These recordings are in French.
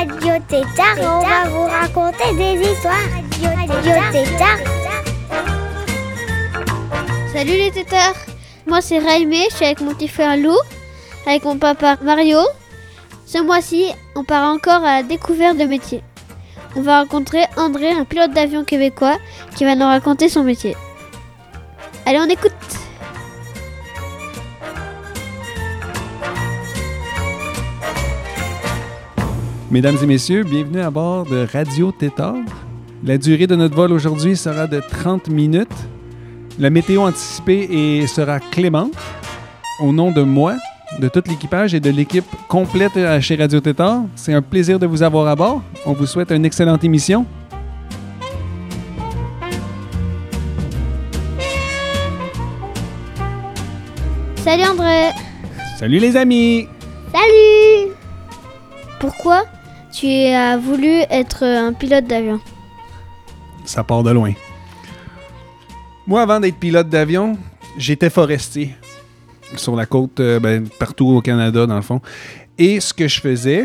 Radio Tétard on va vous raconter des histoires. Radio Tétard. Salut les tétards Moi c'est Raimé, je suis avec mon petit frère Lou, avec mon papa Mario. Ce mois-ci, on part encore à la découverte de métier. On va rencontrer André, un pilote d'avion québécois, qui va nous raconter son métier. Allez, on écoute Mesdames et messieurs, bienvenue à bord de Radio Tétard. La durée de notre vol aujourd'hui sera de 30 minutes. La météo anticipée est- sera clémente. Au nom de moi, de tout l'équipage et de l'équipe complète chez Radio Tétard, c'est un plaisir de vous avoir à bord. On vous souhaite une excellente émission. Salut André Salut les amis! Salut Pourquoi? Tu as voulu être un pilote d'avion Ça part de loin. Moi, avant d'être pilote d'avion, j'étais forestier sur la côte, euh, ben, partout au Canada, dans le fond. Et ce que je faisais,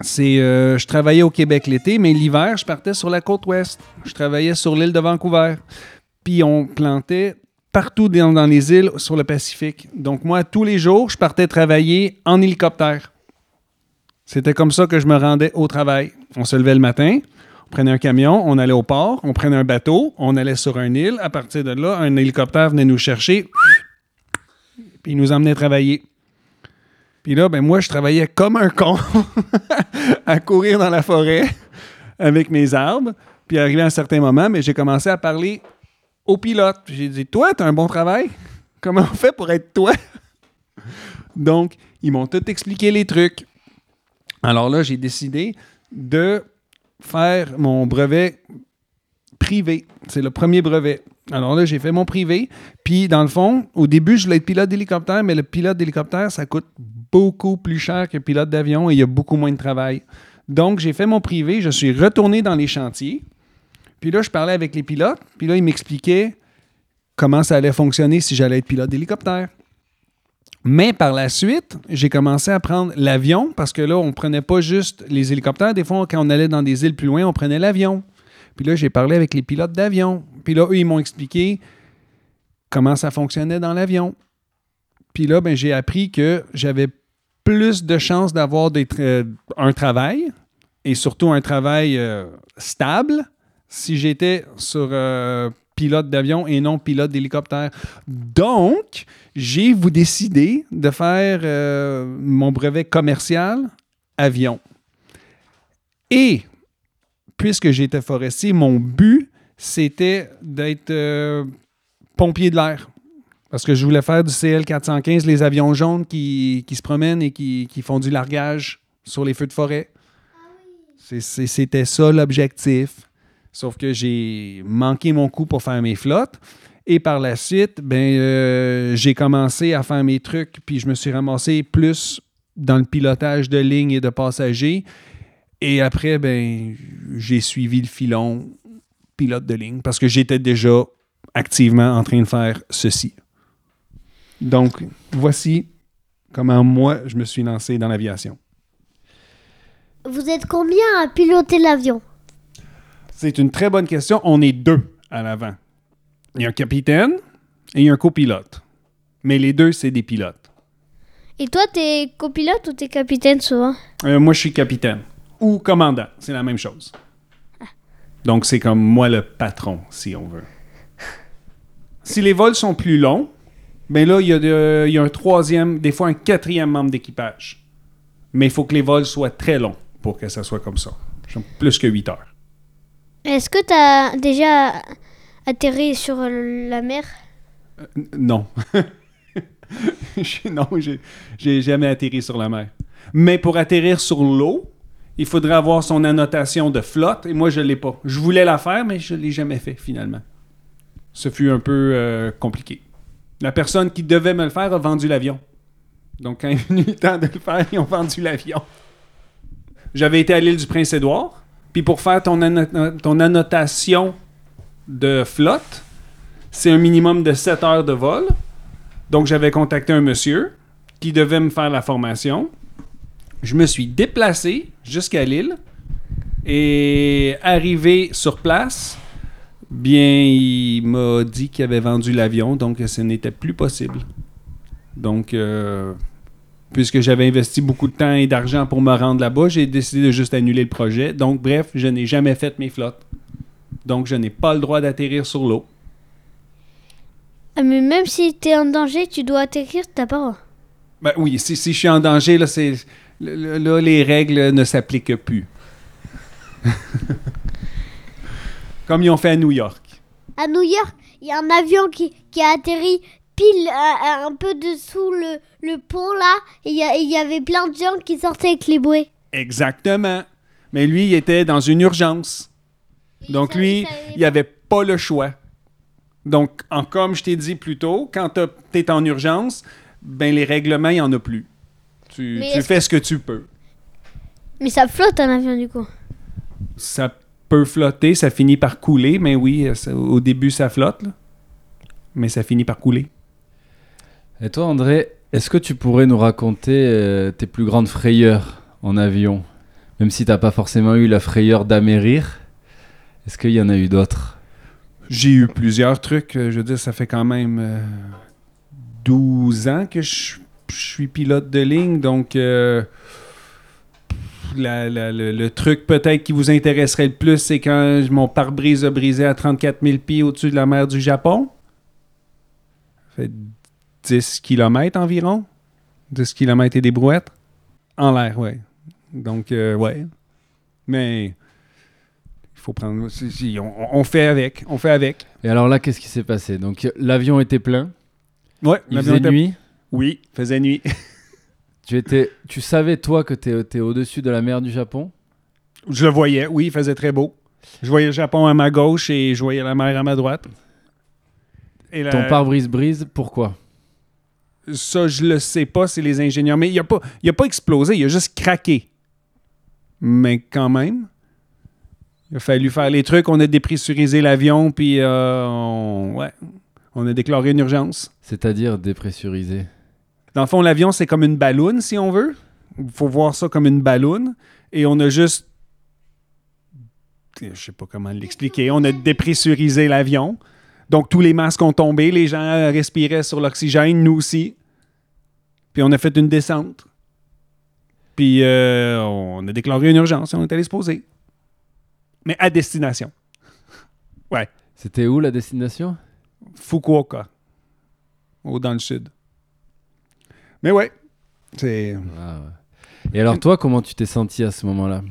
c'est euh, je travaillais au Québec l'été, mais l'hiver, je partais sur la côte ouest. Je travaillais sur l'île de Vancouver. Puis on plantait partout dans, dans les îles sur le Pacifique. Donc moi, tous les jours, je partais travailler en hélicoptère. C'était comme ça que je me rendais au travail. On se levait le matin, on prenait un camion, on allait au port, on prenait un bateau, on allait sur une île. À partir de là, un hélicoptère venait nous chercher, puis il nous emmenait travailler. Puis là, ben moi, je travaillais comme un con à courir dans la forêt avec mes arbres. Puis arrivé à un certain moment, mais j'ai commencé à parler au pilote. J'ai dit, toi, t'as un bon travail? Comment on fait pour être toi? Donc, ils m'ont tout expliqué les trucs. Alors là, j'ai décidé de faire mon brevet privé. C'est le premier brevet. Alors là, j'ai fait mon privé. Puis, dans le fond, au début, je voulais être pilote d'hélicoptère, mais le pilote d'hélicoptère, ça coûte beaucoup plus cher que pilote d'avion et il y a beaucoup moins de travail. Donc, j'ai fait mon privé. Je suis retourné dans les chantiers. Puis là, je parlais avec les pilotes. Puis là, ils m'expliquaient comment ça allait fonctionner si j'allais être pilote d'hélicoptère. Mais par la suite, j'ai commencé à prendre l'avion parce que là, on prenait pas juste les hélicoptères. Des fois, quand on allait dans des îles plus loin, on prenait l'avion. Puis là, j'ai parlé avec les pilotes d'avion. Puis là, eux, ils m'ont expliqué comment ça fonctionnait dans l'avion. Puis là, ben, j'ai appris que j'avais plus de chances d'avoir euh, un travail et surtout un travail euh, stable si j'étais sur euh, pilote d'avion et non pilote d'hélicoptère. Donc, j'ai vous décidé de faire euh, mon brevet commercial avion. Et puisque j'étais forestier, mon but, c'était d'être euh, pompier de l'air. Parce que je voulais faire du CL415, les avions jaunes qui, qui se promènent et qui, qui font du largage sur les feux de forêt. C'est- C'était ça l'objectif. Sauf que j'ai manqué mon coup pour faire mes flottes. Et par la suite, ben, euh, j'ai commencé à faire mes trucs, puis je me suis ramassé plus dans le pilotage de ligne et de passagers. Et après, ben, j'ai suivi le filon pilote de ligne parce que j'étais déjà activement en train de faire ceci. Donc, voici comment moi, je me suis lancé dans l'aviation. Vous êtes combien à piloter l'avion? C'est une très bonne question. On est deux à l'avant. Il y a un capitaine et il y a un copilote. Mais les deux, c'est des pilotes. Et toi, t'es copilote ou t'es capitaine souvent? Euh, moi, je suis capitaine. Ou commandant. C'est la même chose. Donc, c'est comme moi le patron, si on veut. Si les vols sont plus longs, ben là, il y, a de- il y a un troisième, des fois un quatrième membre d'équipage. Mais il faut que les vols soient très longs pour que ça soit comme ça. Plus que 8 heures. Est-ce que t'as déjà atterri sur la mer? N- Non. Non, j'ai jamais atterri sur la mer. Mais pour atterrir sur l'eau, il faudrait avoir son annotation de flotte, et moi, je ne l'ai pas. Je voulais la faire, mais je ne l'ai jamais fait, finalement. Ce fut un peu euh, compliqué. La personne qui devait me le faire a vendu l'avion. Donc, quand il est venu le temps de le faire, ils ont vendu l'avion. J'avais été à l'île du Prince-Édouard, puis pour faire ton, ton annotation de flotte, c'est un minimum de 7 heures de vol. Donc, j'avais contacté un monsieur qui devait me faire la formation. Je me suis déplacé jusqu'à l'île et arrivé sur place, bien, il m'a dit qu'il avait vendu l'avion, donc ce n'était plus possible. Donc, euh, puisque j'avais investi beaucoup de temps et d'argent pour me rendre là-bas, j'ai décidé de juste annuler le projet. Donc, bref, je n'ai jamais fait mes flottes. Donc, je n'ai pas le droit d'atterrir sur l'eau. Ah, mais même si t'es en danger, tu dois atterrir, t'as pas. Ben oui, si, si je suis en danger, là, c'est, là, là, les règles ne s'appliquent plus. Comme ils ont fait à New York. À New York, il y a un avion qui, qui a atterri pile euh, un peu dessous le, le pont là, il y, avait plein de gens qui sortaient avec les bouées. Exactement. Mais lui, il était dans une urgence. Donc lui, il n'avait pas le choix. Donc, en, comme je t'ai dit plus tôt, quand tu es en urgence, ben les règlements, il n'y en a plus. Tu, fais ce que tu peux. Mais ça flotte un avion du coup. Ça peut flotter, ça finit par couler, mais oui, ça- au début, ça flotte, là. mais ça finit par couler. Et toi, André, est-ce que tu pourrais nous raconter euh, tes plus grandes frayeurs en avion? Même si t'as pas forcément eu la frayeur d'amérir, est-ce qu'il y en a eu d'autres? J'ai eu plusieurs trucs. euh, Je veux dire, ça fait quand même euh, 12 ans que je, suis pilote de ligne. Donc, euh, le truc peut-être qui vous intéresserait le plus, c'est quand mon pare-brise a brisé à 34 000 pieds au-dessus de la mer du Japon. Ça fait 10 km environ? 10 km et des brouettes? En l'air, ouais. Donc, euh, ouais. Mais il faut prendre. si- si, on, on fait avec. On fait avec. Et alors là, qu'est-ce qui s'est passé? Donc l'avion était plein, Ouais, il faisait était- nuit? Oui, faisait nuit. Tu étais, tu savais toi que tu étais au-dessus de la mer du Japon? Je le voyais, oui, il faisait très beau. Je voyais le Japon à ma gauche et je voyais la mer à ma droite. Et la- Ton pare-brise brise, pourquoi? Ça, je le sais pas, c'est les ingénieurs. Mais il a pas, il a pas explosé, il a juste craqué. Mais quand même, il a fallu faire les trucs. On a dépressurisé l'avion, puis euh, on, ouais, on a déclaré une urgence. C'est-à-dire dépressurisé. Dans le fond, l'avion, c'est comme une balloune, si on veut. Il faut voir ça comme une balloune. Et on a juste. Je sais pas comment l'expliquer. On a dépressurisé l'avion. Donc, tous les masques ont tombé. Les gens respiraient sur l'oxygène, nous aussi. Puis, on a fait une descente. Puis, euh, on a déclaré une urgence et on est allé se poser. Mais à destination. C'était où la destination? Fukuoka. Au dans le sud. Mais ouais. C'est. Ah ouais. Et alors toi, comment tu t'es senti à ce moment-là?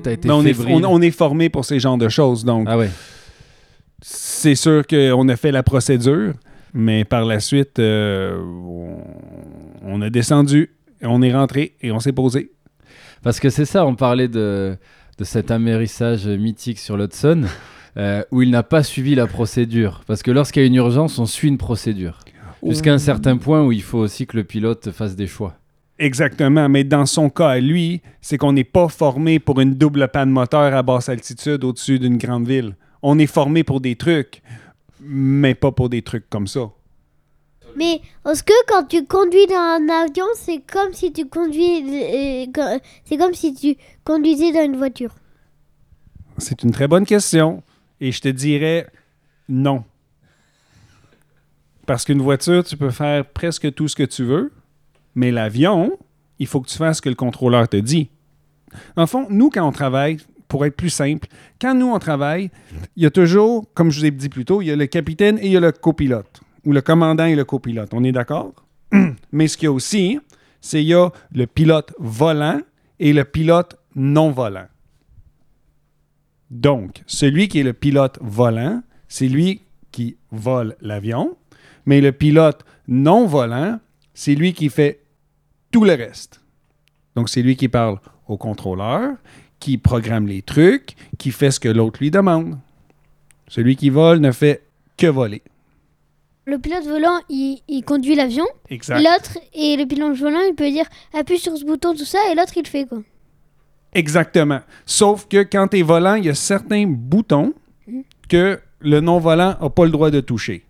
T'as été Ben, on, est, fébrile. on, on est formé pour ces genres de choses. Donc, Ah ouais. C'est sûr qu'on a fait la procédure, mais par la suite, euh, on, a descendu, on est rentré et on s'est posé. Parce que c'est ça, on parlait de, de cet amérissage mythique sur l'Hudson, euh, où il n'a pas suivi la procédure. Parce que lorsqu'il y a une urgence, on suit une procédure. Jusqu'à un certain point où il faut aussi que le pilote fasse des choix. Exactement, mais dans son cas lui, c'est qu'on n'est pas formé pour une double panne moteur à basse altitude au-dessus d'une grande ville. On est formé pour des trucs, mais pas pour des trucs comme ça. Mais est-ce que quand tu conduis dans un avion, c'est comme si tu conduis, euh, co- c'est comme si tu conduisais dans une voiture? C'est une très bonne question. Et je te dirais non. Parce qu'une voiture, tu peux faire presque tout ce que tu veux, mais l'avion, il faut que tu fasses ce que le contrôleur te dit. Le fond, nous, quand on travaille, pour être plus simple, quand nous, on travaille, il y a toujours, comme je vous ai dit plus tôt, il y a le capitaine et il y a le copilote, ou le commandant et le copilote. On est d'accord? mais ce qu'il y a aussi, c'est qu'il y a le pilote volant et le pilote non volant. Donc, celui qui est le pilote volant, c'est lui qui vole l'avion, mais le pilote non volant, c'est lui qui fait tout le reste. Donc, c'est lui qui parle au contrôleur, qui programme les trucs, qui fait ce que l'autre lui demande. Celui qui vole ne fait que voler. Le pilote volant, il, il conduit l'avion. Exact. L'autre, et le pilote volant, il peut dire appuie sur ce bouton, tout ça, et l'autre, il le fait quoi. Exactement. Sauf que quand tu es volant, il y a certains boutons que le non-volant n'a pas le droit de toucher.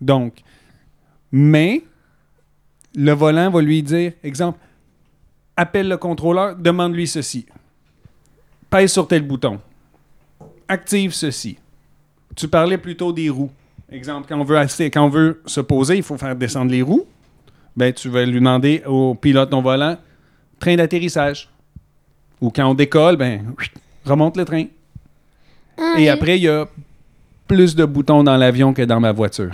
Donc, mais le volant va lui dire, exemple, appelle le contrôleur, demande-lui ceci. Pèse sur tel bouton. Active ceci. Tu parlais plutôt des roues. Exemple, quand on veut, assis- quand on veut se poser, il faut faire descendre les roues. Ben, tu vas lui demander au pilote non-volant, train d'atterrissage. Ou quand on décolle, ben, remonte le train. Ah, Et après, il y a plus de boutons dans l'avion que dans ma voiture.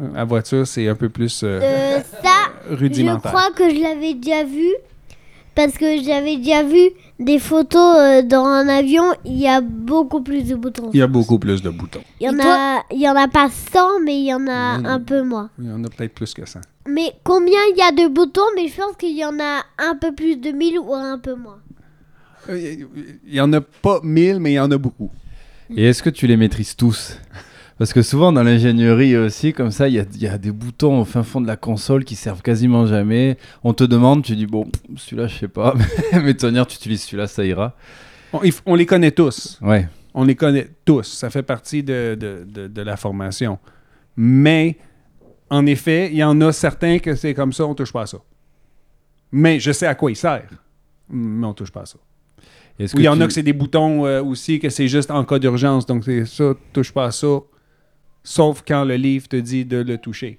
Euh, La voiture, c'est un peu plus euh, Euh, ça, je crois que je l'avais déjà vu. Parce que j'avais déjà vu des photos euh, dans un avion. Il y a beaucoup plus de boutons. Il y a beaucoup plus de boutons. Il y en, a, il y en a pas 100, mais il y en a un peu moins. Il y en a peut-être plus que ça. Mais combien il y a de boutons Mais je pense qu'il y en a un peu plus de 1000 ou un peu moins. Euh, Il y en a pas mille, mais il y en a beaucoup. Et est-ce que tu les maîtrises tous? Parce que souvent dans l'ingénierie aussi, comme ça, il y a, il y a des boutons au fin fond de la console qui servent quasiment jamais. On te demande, tu dis, bon, celui-là, je sais pas. Mais tenir, tu utilises celui-là, ça ira. On, les connaît tous. Ouais. On les connaît tous. Ça fait partie de, de- de- de la formation. Mais, en effet, il y en a certains que c'est comme ça, on touche pas à ça. Mais je sais à quoi il sert. Mais on touche pas à ça. Ou il y en a que c'est des boutons euh, aussi, que c'est juste en cas d'urgence. Donc, c'est ça, touche pas à ça. Sauf quand le livre te dit de le toucher.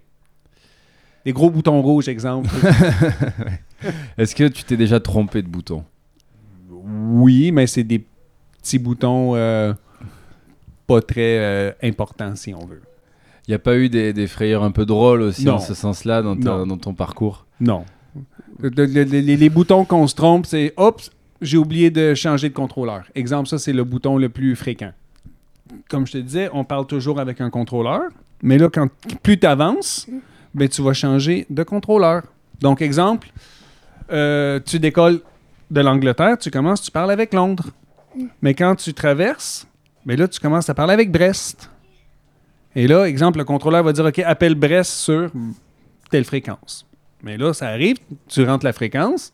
Des gros boutons rouges, exemple. Est-ce que tu t'es déjà trompé de bouton? Oui, mais c'est des petits boutons euh, pas très euh, importants, si on veut. Il n'y a pas eu des, des frayeurs un peu drôles aussi Non. en ce sens-là dans, dans ton parcours? Non. Le- le- le- les, les boutons qu'on se trompe, c'est Oups, j'ai oublié de changer de contrôleur. Exemple, ça, c'est le bouton le plus fréquent. Comme je te disais, on parle toujours avec un contrôleur, mais là, quand plus tu avances, ben, tu vas changer de contrôleur. Donc, exemple, euh, tu décolles de l'Angleterre, tu commences, tu parles avec Londres. Mais quand tu traverses, ben là, tu commences à parler avec Brest. Et là, exemple, le contrôleur va dire OK, appelle Brest sur telle fréquence. Mais là, ça arrive, tu rentres la fréquence,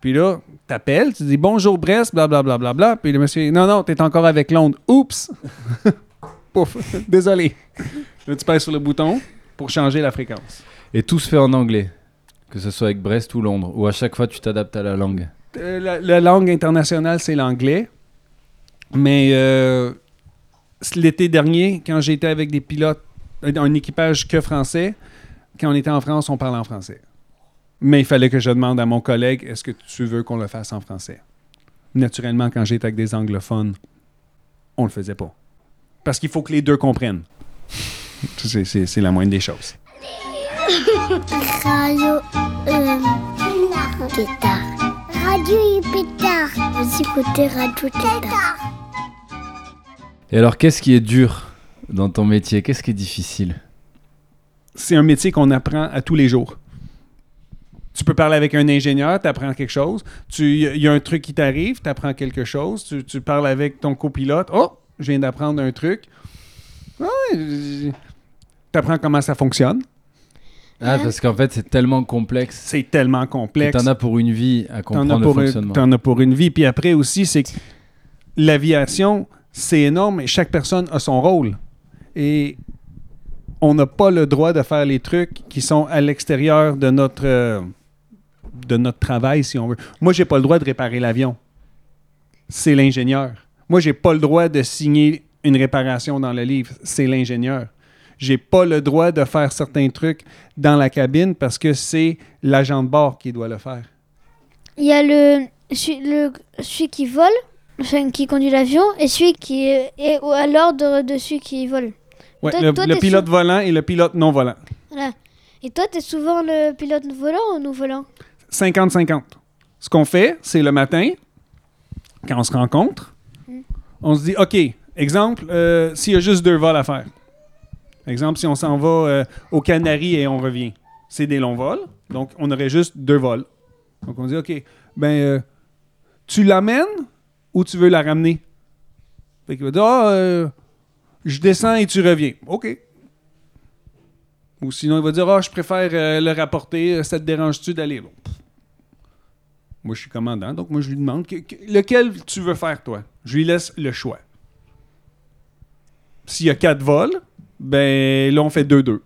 puis là, tu appelles, tu dis bonjour Brest, blablabla, bla, bla, bla, puis le monsieur, non, non, tu es encore avec Londres. Oups! Pouf, désolé. Là, tu pèses sur le bouton pour changer la fréquence. Et tout se fait en anglais Que ce soit avec Brest ou Londres Ou à chaque fois, tu t'adaptes à la langue Euh, la, la langue internationale, c'est l'anglais. Mais euh, l'été dernier, quand j'étais avec des pilotes, euh, un équipage que français, quand on était en France, on parle en français. Mais il fallait que je demande à mon collègue est-ce que tu veux qu'on le fasse en français? Naturellement, quand j'étais avec des anglophones, on le faisait pas. Parce qu'il faut que les deux comprennent. C'est- C'est c'est la moindre des choses. Radio euh. Radio Pétard. Vous écoutez Radio. Et alors, qu'est-ce qui est dur dans ton métier? Qu'est-ce qui est difficile? C'est un métier qu'on apprend à tous les jours. Parler avec un ingénieur, tu apprends quelque chose. Il y, a un truc qui t'arrive, tu apprends quelque chose. Tu, tu parles avec ton copilote. Oh, je viens d'apprendre un truc. tu apprends comment ça fonctionne. Ah, parce qu'en fait, c'est tellement complexe. C'est tellement complexe. T'en as pour une vie à comprendre le pour, fonctionnement. t'en as pour une vie. Puis après aussi, c'est que l'aviation, c'est énorme et chaque personne a son rôle. Et on n'a pas le droit de faire les trucs qui sont à l'extérieur de notre, euh, de notre travail, si on veut. Moi, j'ai pas le droit de réparer l'avion. C'est l'ingénieur. Moi, j'ai pas le droit de signer une réparation dans le livre. C'est l'ingénieur. J'ai pas le droit de faire certains trucs dans la cabine parce que c'est l'agent de bord qui doit le faire. Il y a le celui, le, celui qui vole, enfin, qui conduit l'avion, et celui qui est, à l'ordre de celui qui vole. Ouais, Toi- le, toi, le t'es pilote volant et le pilote non volant. Voilà. Et toi, t'es souvent le pilote volant ou non volant? 50-50. Ce qu'on fait, c'est le matin, quand on se rencontre, on se dit, OK, exemple, euh, s'il y a juste deux vols à faire. Exemple, si on s'en va euh, aux Canaries et on revient, c'est des longs vols. Donc, on aurait juste deux vols. Donc, on dit, OK, ben, euh, tu l'amènes ou tu veux la ramener? Fait qu'il va dire, ah, je descends et tu reviens. OK. Ou sinon, il va dire, ah, je préfère le rapporter, ça te dérange-tu d'aller? Bon. Moi, je suis commandant, donc moi, je lui demande, que- que- lequel tu veux faire, toi? Je lui laisse le choix. S'il y a quatre vols, ben là, on fait 2-2.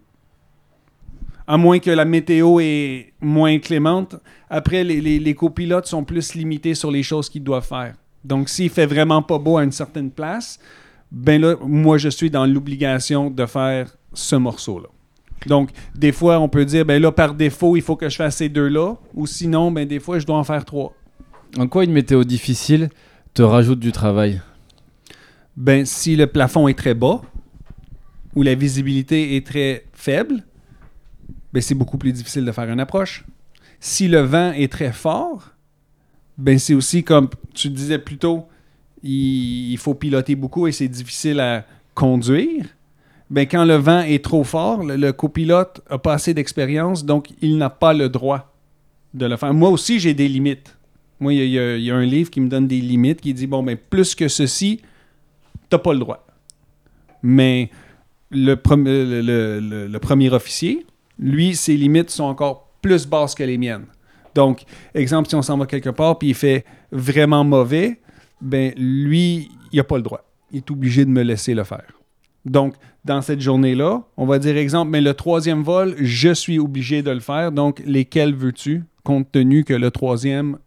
À moins que la météo est moins clémente. Après, les copilotes sont plus limités sur les choses qu'ils doivent faire. Donc, s'il fait vraiment pas beau à une certaine place, ben là, moi, je suis dans l'obligation de faire ce morceau-là. Donc, des fois, on peut dire, ben là, par défaut, il faut que je fasse ces deux-là. Ou sinon, ben des fois, je dois en faire trois. En quoi une météo difficile te rajoute du travail? Ben, si le plafond est très bas ou la visibilité est très faible, ben, c'est beaucoup plus difficile de faire une approche. Si le vent est très fort, ben, c'est aussi comme tu disais plus tôt, il, il faut piloter beaucoup et c'est difficile à conduire. Ben, quand le vent est trop fort, le, copilote n'a pas assez d'expérience, donc il n'a pas le droit de le faire. Moi aussi, j'ai des limites. Moi, il y, a- a- a un livre qui me donne des limites, qui dit, bon, ben, plus que ceci, t'as pas le droit. Mais le premier officier, lui, ses limites sont encore plus basses que les miennes. Donc, exemple, si on s'en va quelque part puis il fait vraiment mauvais, ben lui, il n'a pas le droit. Il est obligé de me laisser le faire. Donc, dans cette journée-là, on va dire exemple, mais le troisième vol, je suis obligé de le faire. Donc, lesquels veux-tu, compte tenu que le troisième,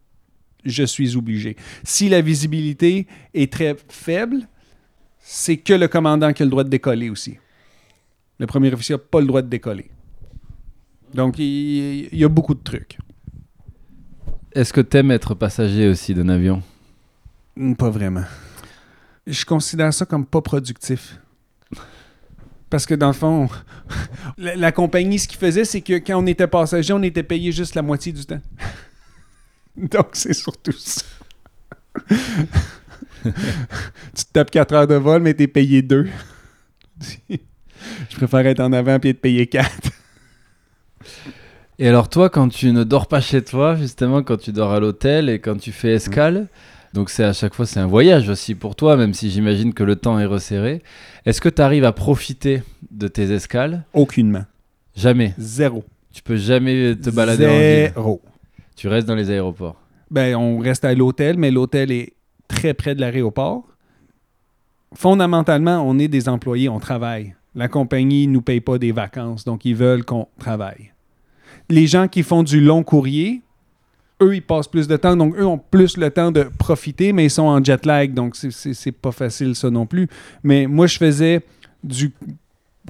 je suis obligé? Si la visibilité est très faible, c'est que le commandant qui a le droit de décoller aussi. Le premier officier n'a pas le droit de décoller. Donc, il, il y a beaucoup de trucs. Est-ce que t'aimes être passager aussi d'un avion? Pas vraiment. Je considère ça comme pas productif. Parce que dans le fond, la, la compagnie, ce qu'ils faisait, c'est que quand on était passager, on était payé juste la moitié du temps. Donc, c'est surtout ça. tu te tapes 4 heures de vol, mais t'es payé 2. Je préfère être en avant puis être payé 4. Et alors toi, quand tu ne dors pas chez toi, justement, quand tu dors à l'hôtel et quand tu fais escale, donc c'est à chaque fois c'est un voyage aussi pour toi, même si j'imagine que le temps est resserré. Est-ce que tu arrives à profiter de tes escales? Aucunement. Jamais. Zéro. Tu peux jamais te balader en ville. Zéro. Tu restes dans les aéroports. Ben, on reste à l'hôtel, mais l'hôtel est très près de l'aéroport. Fondamentalement, on est des employés, on travaille. La compagnie ne nous paye pas des vacances, donc ils veulent qu'on travaille. Les gens qui font du long courrier, eux, ils passent plus de temps, donc eux ont plus le temps de profiter, mais ils sont en jet lag, donc c'est- pas facile ça non plus. Mais moi, je faisais du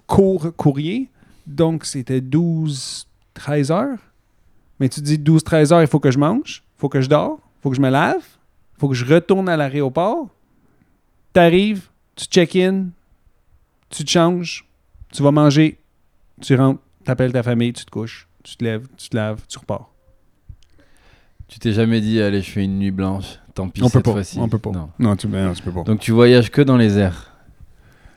court courrier, donc c'était 12, 13 heures. Mais tu dis 12-13 heures, il faut que je mange, il faut que je dors, il faut que je me lave, il faut que je retourne à l'aéroport. Tu arrives, tu check-in, tu te changes, tu vas manger, tu rentres, tu appelles ta famille, tu te couches, tu te lèves, tu te laves, tu repars. Tu t'es jamais dit, allez, je fais une nuit blanche. Tant pis On cette fois-ci. on peut pas. Non. Non, tu, non, tu peux pas. Donc tu voyages que dans les airs.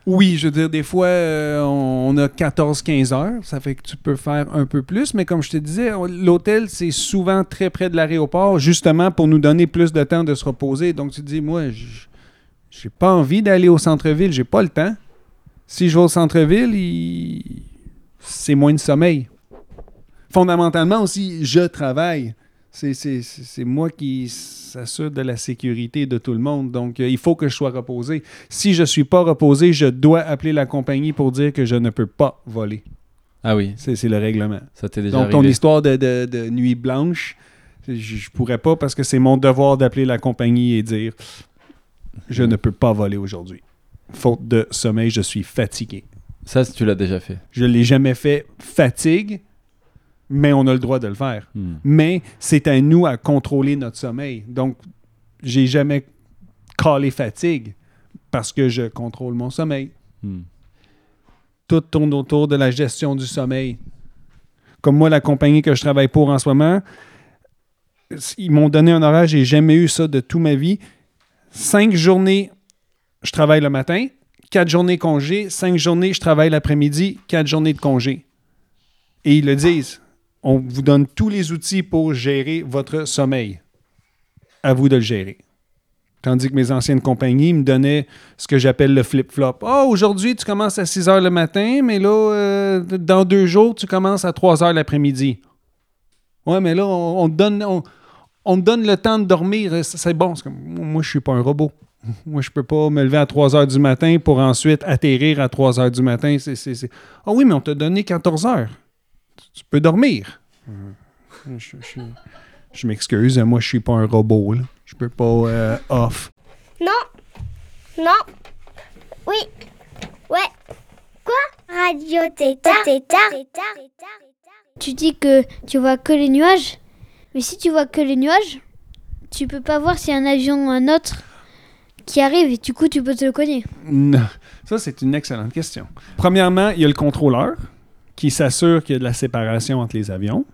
Oui, je veux dire, des fois, euh, on a 14-15 heures. Ça fait que tu peux faire un peu plus. Mais comme je te disais, l'hôtel, c'est souvent très près de l'aéroport, justement pour nous donner plus de temps de se reposer. Donc, tu te dis, moi, j'ai pas envie d'aller au centre-ville. J'ai pas le temps. Si je vais au centre-ville, il- c'est moins de sommeil. Fondamentalement aussi, je travaille. C'est- moi qui s'assure de la sécurité de tout le monde. Donc, euh, il faut que je sois reposé. Si je ne suis pas reposé, je dois appeler la compagnie pour dire que je ne peux pas voler. Ah oui, C'est le règlement. ça t'est déjà Donc, ton arrivé. histoire de, de- de nuit blanche, je, je pourrais pas parce que c'est mon devoir d'appeler la compagnie et dire je ne peux pas voler aujourd'hui. Faute de sommeil, je suis fatigué. Ça, tu l'as déjà fait. Je ne l'ai jamais fait fatigue, mais on a le droit de le faire. Hmm. Mais c'est à nous à contrôler notre sommeil. Donc, j'ai jamais calé fatigue parce que je contrôle mon sommeil. Hmm. Tout tourne autour de la gestion du sommeil. Comme moi, la compagnie que je travaille pour en ce moment, ils m'ont donné un horaire, j'ai jamais eu ça de toute ma vie. Cinq journées, je travaille le matin. Quatre journées congé. Cinq journées, je travaille l'après-midi. Quatre journées de congé. Et ils le disent. On vous donne tous les outils pour gérer votre sommeil. à vous de le gérer. Tandis que mes anciennes compagnies me donnaient ce que j'appelle le flip-flop. Ah, aujourd'hui, tu commences à 6 heures le matin, mais là, euh, dans deux jours, tu commences à 3 heures l'après-midi. Ouais, mais là, on, on donne, le temps de dormir. C'est bon. Comme, moi, je suis pas un robot. Moi, je peux pas me lever à 3 heures du matin pour ensuite atterrir à 3 heures du matin. Ah oui, mais on t'a donné 14 heures. Tu, peux dormir. Je, je- je m'excuse, moi, je suis pas un robot. Là. Je peux pas euh, off. Non. Non. Oui. Ouais. Quoi? Radio Tétard. Tétard. Tu dis que tu vois que les nuages, mais si tu vois que les nuages, tu peux pas voir s'il y a un avion ou un autre qui arrive et du coup tu peux te le cogner. Non. Ça, c'est une excellente question. Premièrement, il y a le contrôleur qui s'assure qu'il y a de la séparation entre les avions.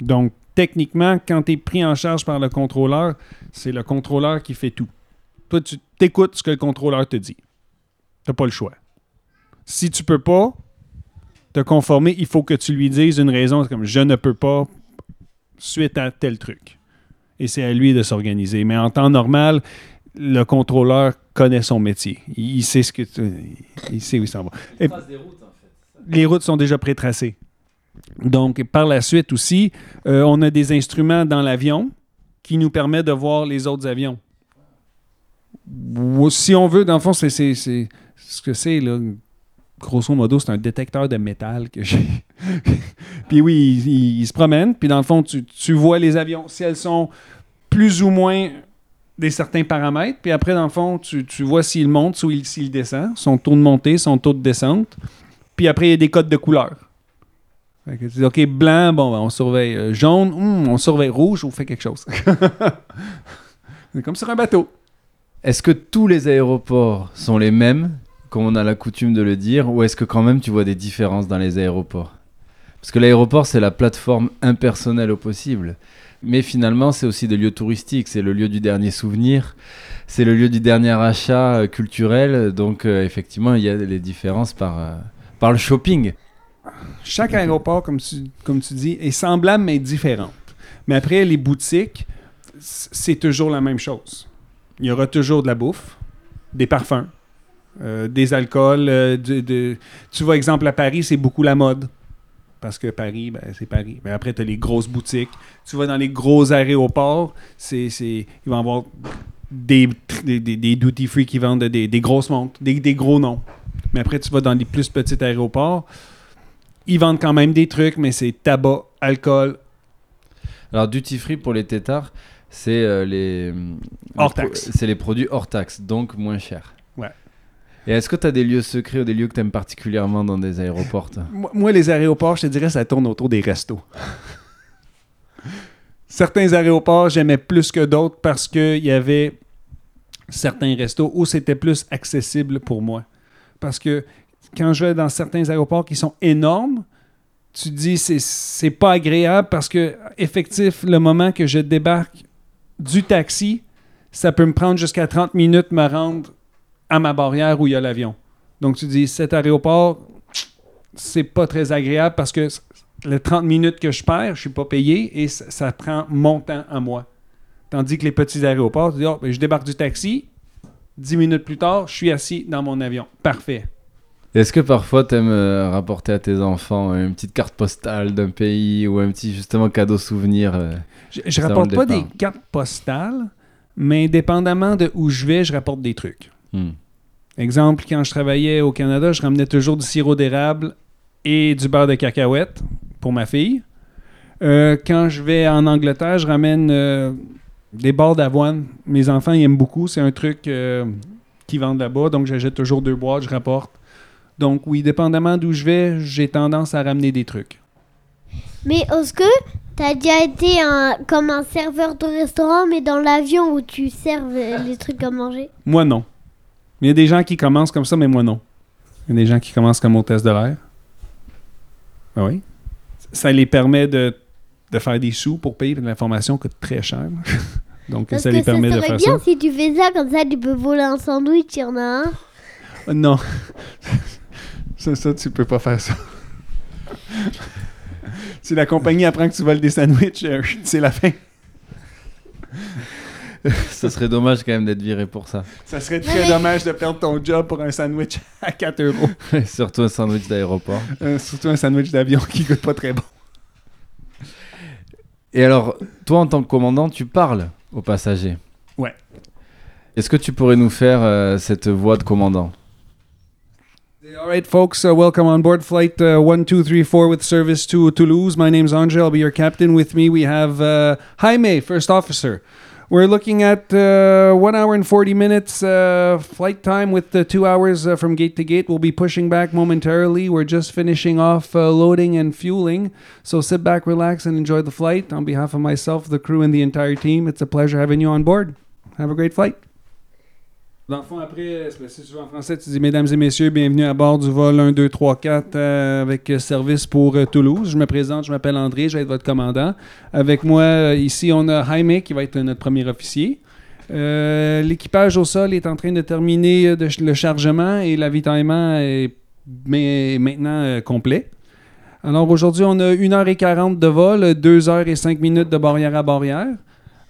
Donc, techniquement, quand tu es pris en charge par le contrôleur, c'est le contrôleur qui fait tout. Toi, tu t'écoutes ce que le contrôleur te dit. Tu pas le choix. Si tu peux pas te conformer, il faut que tu lui dises une raison comme je ne peux pas suite à tel truc. Et c'est à lui de s'organiser. Mais en temps normal, le contrôleur connaît son métier. Il, sait ce que il sait où il s'en va. Les routes sont déjà pré-tracées. Donc, par la suite aussi, euh, on a des instruments dans l'avion qui nous permettent de voir les autres avions. Si on veut, dans le fond, c'est ce que c'est, là. Grosso modo, c'est un détecteur de métal que j'ai. puis oui, il, se promène, puis dans le fond, tu, tu vois les avions. Si elles sont plus ou moins des certains paramètres, puis après, dans le fond, tu, tu vois s'il monte ou il- s'il descend, son taux de montée, son taux de descente. Puis après, il y a des codes de couleur. Fait que tu dis, OK, blanc, bon, ben, on surveille. Euh, jaune, hum, on surveille rouge, on fait quelque chose. C'est comme sur un bateau. Est-ce que tous les aéroports sont les mêmes, comme on a la coutume de le dire, ou est-ce que quand même tu vois des différences dans les aéroports? Parce que l'aéroport, c'est la plateforme impersonnelle au possible. Mais finalement, c'est aussi des lieux touristiques, c'est le lieu du dernier souvenir, c'est le lieu du dernier achat euh, culturel. Donc, euh, effectivement, il y a les différences par, le shopping. Chaque aéroport, comme tu, comme tu dis, est semblable mais différente. Mais après, les boutiques, c'est toujours la même chose. Il y aura toujours de la bouffe, des parfums, euh, des alcools. euh, Tu vois, exemple, à Paris, c'est beaucoup la mode. Parce que Paris, ben, c'est Paris. Mais après, tu as les grosses boutiques. Tu vas dans les gros aéroports, c'est, c'est, il va y avoir des, des, des- des duty-free qui vendent des, des grosses montres, des, des gros noms. Mais après, tu vas dans les plus petits aéroports, ils vendent quand même des trucs, mais c'est tabac, alcool, Alors, duty free pour les tétards, c'est euh, les, Hors taxe. C'est les produits hors taxe, donc moins chers. Ouais. Et est-ce que tu as des lieux secrets ou des lieux que tu aimes particulièrement dans des aéroports moi, les aéroports, je te dirais, ça tourne autour des restos. certains aéroports, j'aimais plus que d'autres parce qu'il y avait certains restos où c'était plus accessible pour moi. Parce que quand je vais dans certains aéroports qui sont énormes, tu dis c'est c'est pas agréable parce que effectif le moment que je débarque du taxi, ça peut me prendre jusqu'à 30 minutes me rendre à ma barrière où il y a l'avion. Donc tu dis cet aéroport c'est pas très agréable parce que les 30 minutes que je perds, je suis pas payé et ça prend mon temps à moi. Tandis que les petits aéroports, tu dis, Ah, ben, je débarque du taxi, 10 minutes plus tard, je suis assis dans mon avion. Parfait. Est-ce que parfois tu aimes rapporter à tes enfants euh, une petite carte postale d'un pays ou un petit justement cadeau souvenir euh Je, je rapporte pas des cartes postales, mais dépendamment de où je vais, je rapporte des trucs. Hmm. Exemple, quand je travaillais au Canada, je ramenais toujours du sirop d'érable et du beurre de cacahuète pour ma fille. Euh, quand je vais en Angleterre, je ramène euh, des barres d'avoine. Mes enfants ils aiment beaucoup. C'est un truc euh, qu'ils vendent là-bas. Donc, j'achète toujours deux boîtes, je rapporte. Donc, oui, dépendamment d'où je vais, j'ai tendance à ramener des trucs. Mais est-ce que t'as déjà été un, comme un serveur de restaurant, mais dans l'avion où tu serves les trucs à manger? Moi, non. Il y a des gens qui commencent comme ça, mais moi, non. Il y a des gens qui commencent comme hôtesse de l'air. Ah oui? Ça les permet de, de faire des sous pour payer, que l'information coûte très cher. Donc, Parce ça que les permet ça de serait faire bien ça. si tu fais ça, comme ça tu peux voler un sandwich, il y en a un. Euh, Non. ça, ça, tu peux pas faire ça. si la compagnie apprend que tu voles des sandwichs, euh, c'est la fin. Ce serait dommage quand même d'être viré pour ça. Ça serait très mais- dommage de perdre ton job pour un sandwich à 4 euros. Surtout un sandwich d'aéroport. Euh, surtout un sandwich d'avion qui coûte pas très bon. Et alors, toi, en tant que commandant, tu parles aux passagers. Ouais. Est-ce que tu pourrais nous faire euh, cette voix de commandant? All right, folks, uh, welcome on board flight uh, 1234 with service to Toulouse. My name's Andre. I'll be your captain. With me, we have uh, Jaime, first officer. We're looking at uh, one hour and 40 minutes uh, flight time with the two hours uh, from gate to gate. We'll be pushing back momentarily. We're just finishing off uh, loading and fueling. So sit back, relax, and enjoy the flight. On behalf of myself, the crew, and the entire team, it's a pleasure having you on board. Have a great flight. Dans le fond, après, c'est c'est souvent en français, tu dis Mesdames et messieurs, bienvenue à bord du vol 1, 2, 3, 4 euh, avec service pour euh, Toulouse. Je me présente, je m'appelle André, je vais être votre commandant. Avec moi, euh, ici, on a Jaime qui va être notre premier officier. Euh, L'équipage au sol est en train de terminer euh, le chargement et l'avitaillement est maintenant euh, complet. Alors aujourd'hui, on a 1h40 de vol, 2h05 minutes de barrière à barrière.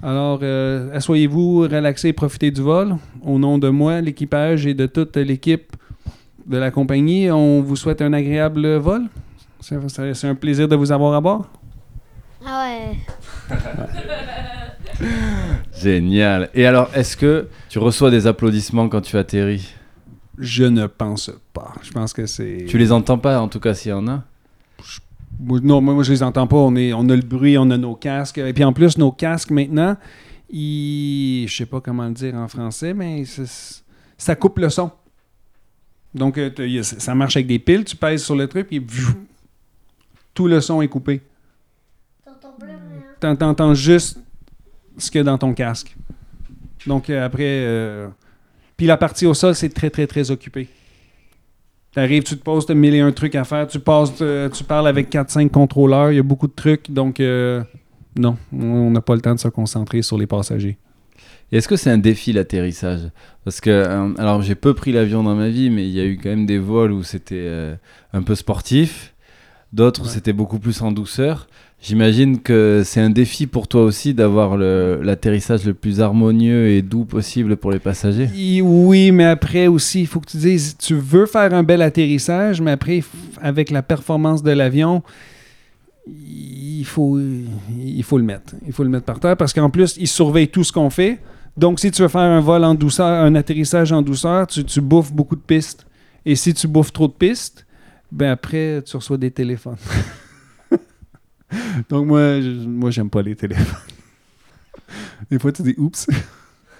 Alors, euh, asseyez-vous, relaxez et profitez du vol. Au nom de moi, l'équipage et de toute l'équipe de la compagnie, on vous souhaite un agréable vol. C'est un plaisir de vous avoir à bord. Ah ouais. Génial. Et alors, est-ce que tu reçois des applaudissements quand tu atterris? Je ne pense pas. Je pense que c'est. Tu les entends pas, en tout cas, s'il y en a? Non, moi, je les entends pas. On, est, on a le bruit, on a nos casques. Et puis en plus, nos casques maintenant, ils... je sais pas comment le dire en français, mais ça coupe le son. Donc, euh, ça marche avec des piles. Tu pèses sur le truc, et tout le son est coupé. T'en- T'entends juste ce qu'il y a dans ton casque. Donc, euh, après. euh, Puis la partie au sol, c'est très, très, très occupé. T'arrives, tu te poses, t'as mille et un trucs à faire. Tu passes, euh, tu parles avec 4-5 contrôleurs. Il y a beaucoup de trucs. Donc, euh, non, on n'a pas le temps de se concentrer sur les passagers. Est-ce que c'est un défi l'atterrissage? Parce que, euh, alors j'ai peu pris l'avion dans ma vie, mais il y a eu quand même des vols où c'était euh, un peu sportif, d'autres Ouais. c'était beaucoup plus en douceur. J'imagine que c'est un défi pour toi aussi d'avoir l'atterrissage le plus harmonieux et doux possible pour les passagers. Oui, mais après aussi, il faut que tu dises, tu veux faire un bel atterrissage, mais après, avec la performance de l'avion, il faut, il faut le mettre. Il faut le mettre par terre parce qu'en plus, il surveille tout ce qu'on fait. Donc, si tu veux faire un vol en douceur, un atterrissage en douceur, tu, tu bouffes beaucoup de pistes. Et si tu bouffes trop de pistes, ben après, tu reçois des téléphones. Donc, moi, je, moi, j'aime pas les téléphones. Des fois, tu dis oups.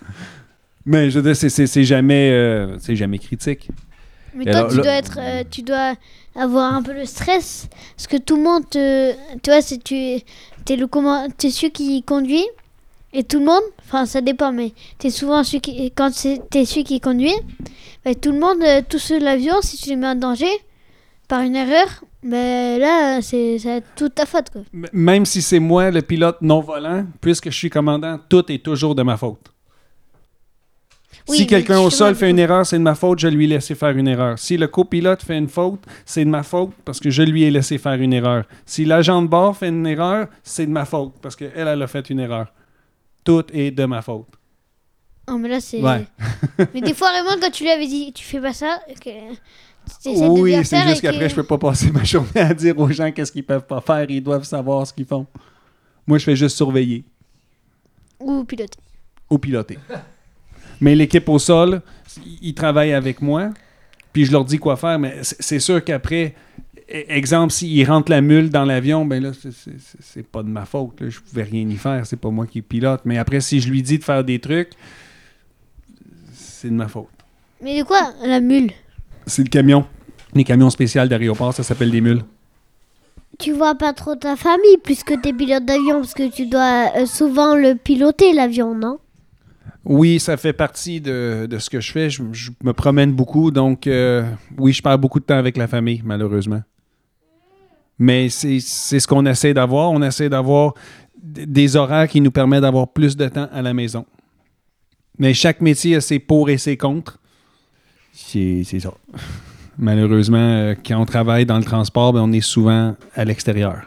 Mais je veux dire, c'est- jamais, euh, c'est jamais critique. Mais Et toi, alors, tu dois être, euh, tu dois avoir un peu le stress parce que tout le monde, te, tu vois, c'est tu, es le comment, es celui qui conduit et tout le monde, enfin ça dépend, mais t'es souvent celui qui, quand t'es celui qui conduit, bah, tout le monde, euh, tout sur l'avion, si tu les mets en danger par une erreur, ben là c'est toute ta faute quoi. Même si c'est moi le pilote non volant, puisque je suis commandant, tout est toujours de ma faute. Oui, si mais quelqu'un au sol fait une erreur, c'est de ma faute, je lui ai laissé faire une erreur. Si le copilote fait une faute, c'est de ma faute parce que je lui ai laissé faire une erreur. Si l'agent de bord fait une erreur, c'est de ma faute parce qu'elle, elle a fait une erreur. Tout est de ma faute. Oh, mais là c'est. Ouais. mais des fois vraiment quand tu lui avais dit tu fais pas ça, de Oui, c'est juste qu'après, que- je peux pas passer ma journée à dire aux gens qu'est-ce qu'ils peuvent pas faire. Ils doivent savoir ce qu'ils font. Moi, je fais juste surveiller ou piloter. ou piloter. Mais l'équipe au sol, ils travaillent avec moi, puis je leur dis quoi faire, mais c'est sûr qu'après, e- exemple, s'ils rentrent la mule dans l'avion, ben là, c'est pas de ma faute. Là. Je pouvais rien y faire, c'est pas moi qui pilote. Mais après, si je lui dis de faire des trucs, c'est de ma faute. Mais de quoi la mule? C'est le camion. Les camions spéciaux d'aéroport, ça s'appelle des mules. Tu vois pas trop ta famille puisque t'es pilote d'avion parce que tu dois euh, souvent le piloter l'avion, non? Oui, ça fait partie de, de ce que je fais. Je, je me promène beaucoup, donc euh, oui, je perds beaucoup de temps avec la famille, malheureusement. Mais c'est c'est ce qu'on essaie d'avoir. On essaie d'avoir des horaires qui nous permettent d'avoir plus de temps à la maison. Mais chaque métier a ses pour et ses contre. C'est ça. Malheureusement, euh, quand on travaille dans le transport, ben, on est souvent à l'extérieur.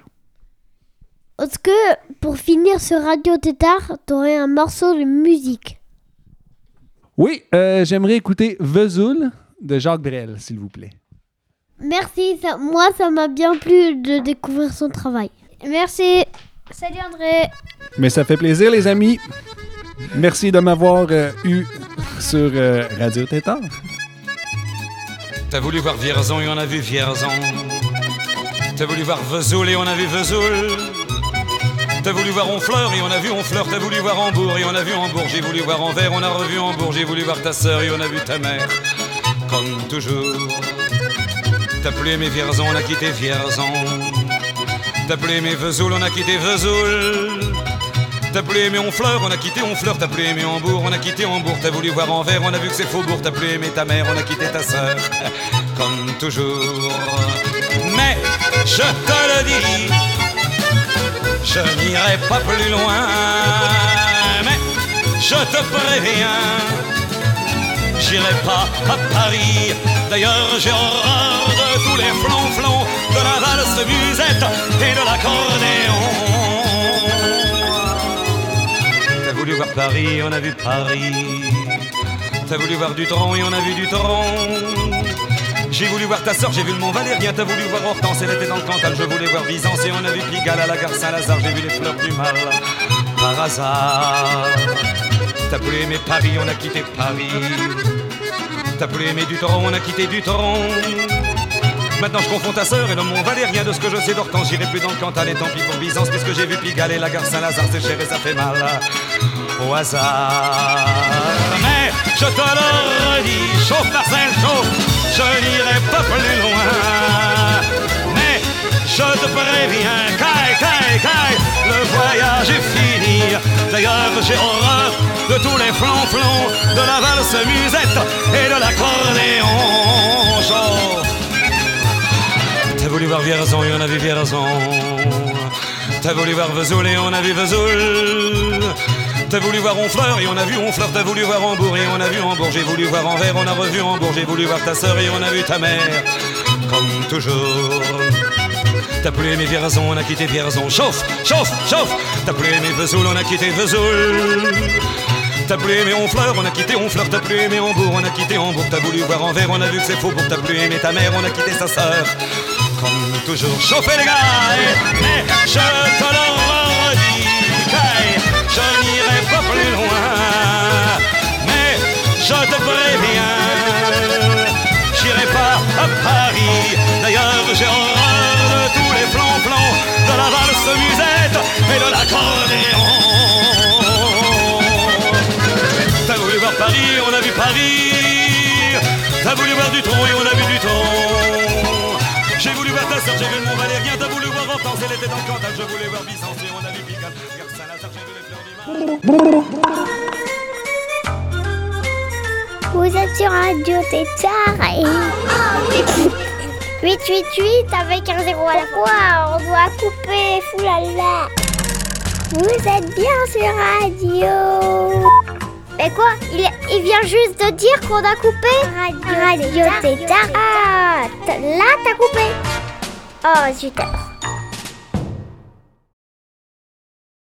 Est-ce que pour finir ce Radio Tétard, t'aurais un morceau de musique? Oui, euh, j'aimerais écouter Vesoul de Jacques Brel, s'il vous plaît. Merci, ça- moi ça m'a bien plu de découvrir son travail. Merci. Salut André. Mais ça fait plaisir, les amis. Merci de m'avoir euh, eu sur euh, Radio Tétard. T'as voulu voir Vierzon et on a vu Vierzon. T'as voulu voir Vesoul et on a vu Vesoul. T'as voulu voir Honfleur et on a vu Honfleur. T'as voulu voir Hambourg et on a vu Hambourg. J'ai voulu voir Anvers, on a revu Hambourg. J'ai voulu voir ta sœur et on a vu ta mère. Comme toujours. T'as plus aimé Vierzon, on a quitté Vierzon. T'as plus aimé Vesoul, on a quitté Vesoul. T'as plus aimé Honfleur, on a quitté Honfleur. T'as plus aimé Hambourg, on a quitté Hambourg. T'as voulu voir Anvers, on a vu que c'est Faubourg. T'as plus aimé ta mère, on a quitté ta sœur. Comme toujours. Mais je te le dis, je n'irai pas plus loin. Mais je te préviens, j'irai pas à Paris. D'ailleurs, j'ai horreur de tous les flonflons, de la valse musette et de l'accordéon. Voulu voir Paris, on a vu Paris. T'as voulu voir Dutron et on a vu Dutron. J'ai voulu voir ta sœur, j'ai vu le Mont Valérien. T'as voulu voir Hortense, elle était dans le Cantal. Je voulais voir Byzance et on a vu Pigalle à la gare Saint-Lazare. J'ai vu les fleurs du mal par hasard. T'as voulu aimer Paris, on a quitté Paris. T'as voulu aimer Dutron, on a quitté Dutron. Maintenant je confonds ta sœur et le Mont Valérien De ce que je sais d'Hortense, j'irai plus dans le Cantal Et tant pis pour Byzance, puisque j'ai vu Pigalle et la gare Saint-Lazare C'est cher et ça fait mal au hasard Mais je te le redis, chauffe Marcel, chauffe Je n'irai pas plus loin Mais je te préviens, caille, caille, caille Le voyage est fini D'ailleurs j'ai horreur de tous les flonflons De la valse musette et de l'accordéon T'as voulu voir Vierzon et on a vu Vierzon. T'as voulu voir Vesoul et on a vu Vesoul. T'as voulu voir Honfleur et on a vu Honfleur. T'as voulu voir Hambourg et on a vu Hambourg. J'ai voulu voir Anvers, on a revu Hambourg. J'ai voulu voir ta sœur et on a vu ta mère. Comme toujours. T'as plus aimé Vierzon, on a quitté Vierzon. Chauffe, chauffe, chauffe. T'as plus aimé Vesoul, on a quitté Vesoul. T'as plus aimé Honfleur, on a quitté Honfleur. T'as plus aimé Hambourg, on a quitté Hambourg. T'as voulu voir Anvers, on a vu que c'est faux. Pour t'as plus aimé ta mère, on a quitté sa sœur. Comme toujours, chauffez les gars, eh, mais je te la valse musette et de l'accordéon. T'as voulu voir Paris, on a vu Paris. T'as voulu voir du tronc et on a vu du tronc. J'ai voulu voir ta sœur, j'ai vu le Mont Valérien. T'as voulu voir Hortense, elle était dans le Cantal. Je voulais voir Byzance et on a vu Saint-Lazare, j'ai vu les fleurs du mal. Vous êtes sur Radio Tétard et... 888 avec un zéro à la fois, on doit couper, foulala. Vous êtes bien sur Radio. Mais quoi il, il vient juste de dire qu'on a coupé Radio, Radio Tétard. Ah, là t'as coupé. Oh, zut.